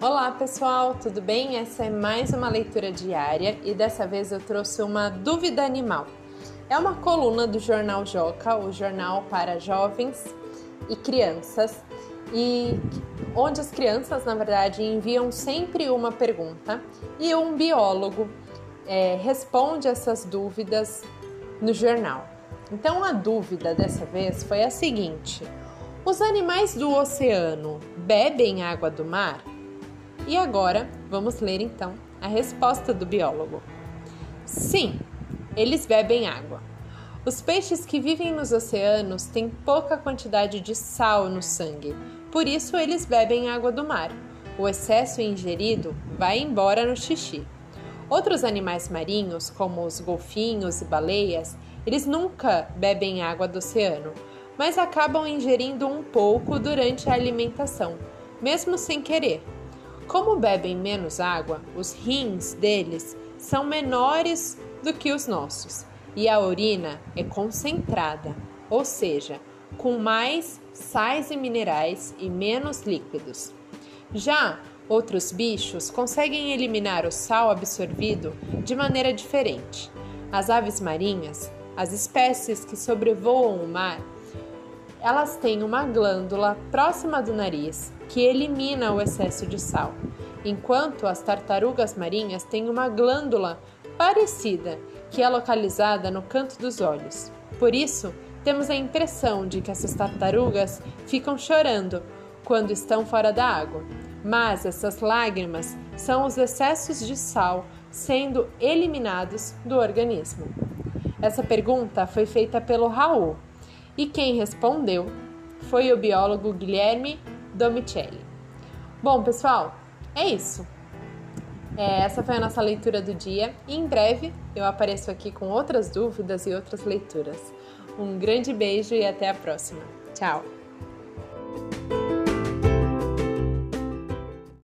Olá pessoal, tudo bem? Essa é mais uma leitura diária e dessa vez eu trouxe uma dúvida animal. É uma coluna do jornal Joca, o jornal para jovens e crianças, e onde as crianças, na verdade, enviam sempre uma pergunta e um biólogo é, responde essas dúvidas no jornal. Então a dúvida dessa vez foi a seguinte: os animais do oceano bebem água do mar? E agora vamos ler então a resposta do biólogo. Sim, eles bebem água. Os peixes que vivem nos oceanos têm pouca quantidade de sal no sangue, por isso eles bebem água do mar. O excesso ingerido vai embora no xixi. Outros animais marinhos, como os golfinhos e baleias, eles nunca bebem água do oceano, mas acabam ingerindo um pouco durante a alimentação, mesmo sem querer. Como bebem menos água, os rins deles são menores do que os nossos e a urina é concentrada, ou seja, com mais sais e minerais e menos líquidos. Já outros bichos conseguem eliminar o sal absorvido de maneira diferente. As aves marinhas, as espécies que sobrevoam o mar, elas têm uma glândula próxima do nariz que elimina o excesso de sal, enquanto as tartarugas marinhas têm uma glândula parecida que é localizada no canto dos olhos. Por isso, temos a impressão de que essas tartarugas ficam chorando quando estão fora da água, mas essas lágrimas são os excessos de sal sendo eliminados do organismo. Essa pergunta foi feita pelo Raul e quem respondeu foi o biólogo Guilherme Domicelli. Bom, pessoal, é isso. É, essa foi a nossa leitura do dia e em breve eu apareço aqui com outras dúvidas e outras leituras. Um grande beijo e até a próxima. Tchau!